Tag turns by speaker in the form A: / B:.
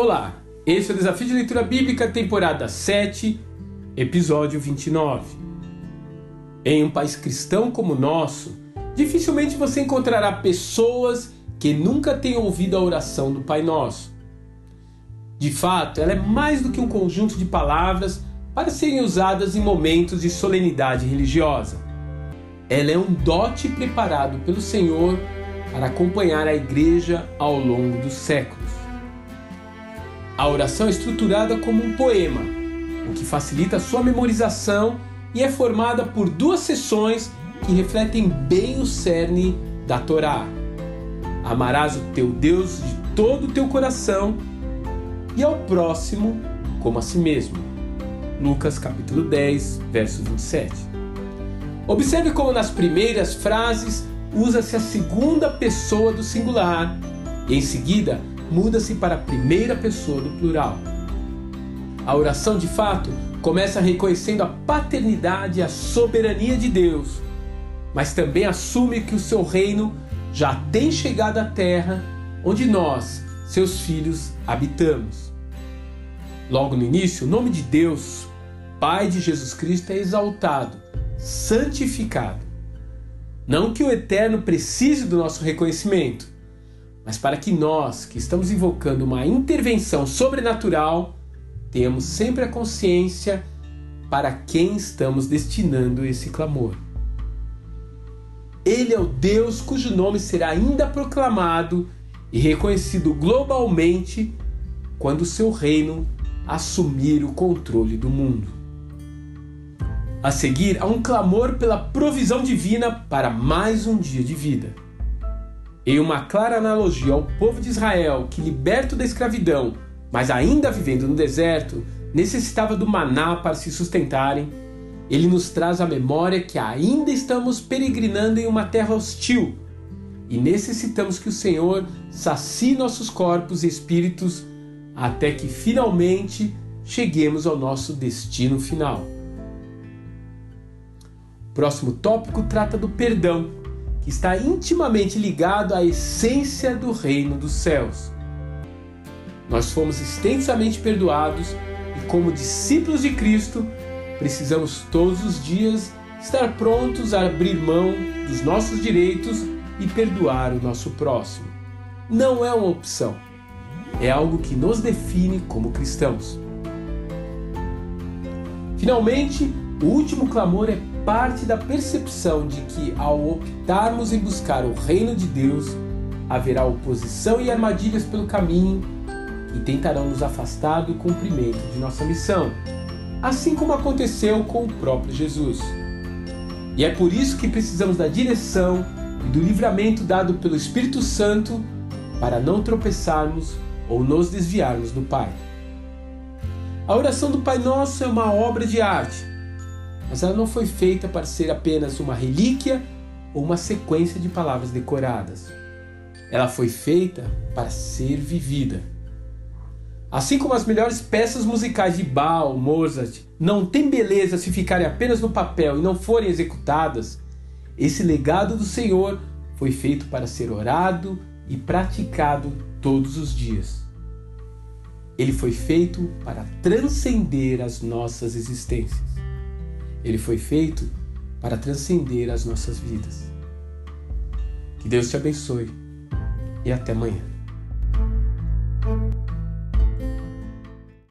A: Olá, esse é o Desafio de Leitura Bíblica, temporada 7, episódio 29. Em um país cristão como o nosso, dificilmente você encontrará pessoas que nunca tenham ouvido a oração do Pai Nosso. De fato, ela é mais do que um conjunto de palavras para serem usadas em momentos de solenidade religiosa. Ela é um dote preparado pelo Senhor para acompanhar a igreja ao longo dos séculos. A oração é estruturada como um poema, o que facilita sua memorização e é formada por duas sessões que refletem bem o cerne da Torá. Amarás o teu Deus de todo o teu coração e ao próximo como a si mesmo. Lucas capítulo 10, verso 27. Observe como nas primeiras frases usa-se a segunda pessoa do singular e em seguida muda-se para a primeira pessoa do plural. A oração, de fato, começa reconhecendo a paternidade e a soberania de Deus, mas também assume que o seu reino já tem chegado à terra onde nós, seus filhos, habitamos. Logo no início, o nome de Deus, Pai de Jesus Cristo, é exaltado, santificado. Não que o Eterno precise do nosso reconhecimento, mas para que nós, que estamos invocando uma intervenção sobrenatural, tenhamos sempre a consciência para quem estamos destinando esse clamor. Ele é o Deus cujo nome será ainda proclamado e reconhecido globalmente quando seu reino assumir o controle do mundo. A seguir, há um clamor pela provisão divina para mais um dia de vida. Em uma clara analogia ao povo de Israel que, liberto da escravidão, mas ainda vivendo no deserto, necessitava do maná para se sustentarem, ele nos traz a memória que ainda estamos peregrinando em uma terra hostil e necessitamos que o Senhor sacie nossos corpos e espíritos até que finalmente cheguemos ao nosso destino final. O próximo tópico trata do perdão está intimamente ligado à essência do reino dos céus. Nós fomos extensamente perdoados e, como discípulos de Cristo, precisamos todos os dias estar prontos a abrir mão dos nossos direitos e perdoar o nosso próximo. Não é uma opção, é algo que nos define como cristãos. Finalmente, o último clamor é parte da percepção de que, ao optarmos em buscar o reino de Deus, haverá oposição e armadilhas pelo caminho que tentarão nos afastar do cumprimento de nossa missão, assim como aconteceu com o próprio Jesus. E é por isso que precisamos da direção e do livramento dado pelo Espírito Santo para não tropeçarmos ou nos desviarmos do Pai. A oração do Pai Nosso é uma obra de arte mas ela não foi feita para ser apenas uma relíquia ou uma sequência de palavras decoradas. Ela foi feita para ser vivida. Assim como as melhores peças musicais de Bach Mozart não têm beleza se ficarem apenas no papel e não forem executadas, esse legado do Senhor foi feito para ser orado e praticado todos os dias. Ele foi feito para transcender as nossas existências. Ele foi feito para transcender as nossas vidas. Que Deus te abençoe e até amanhã.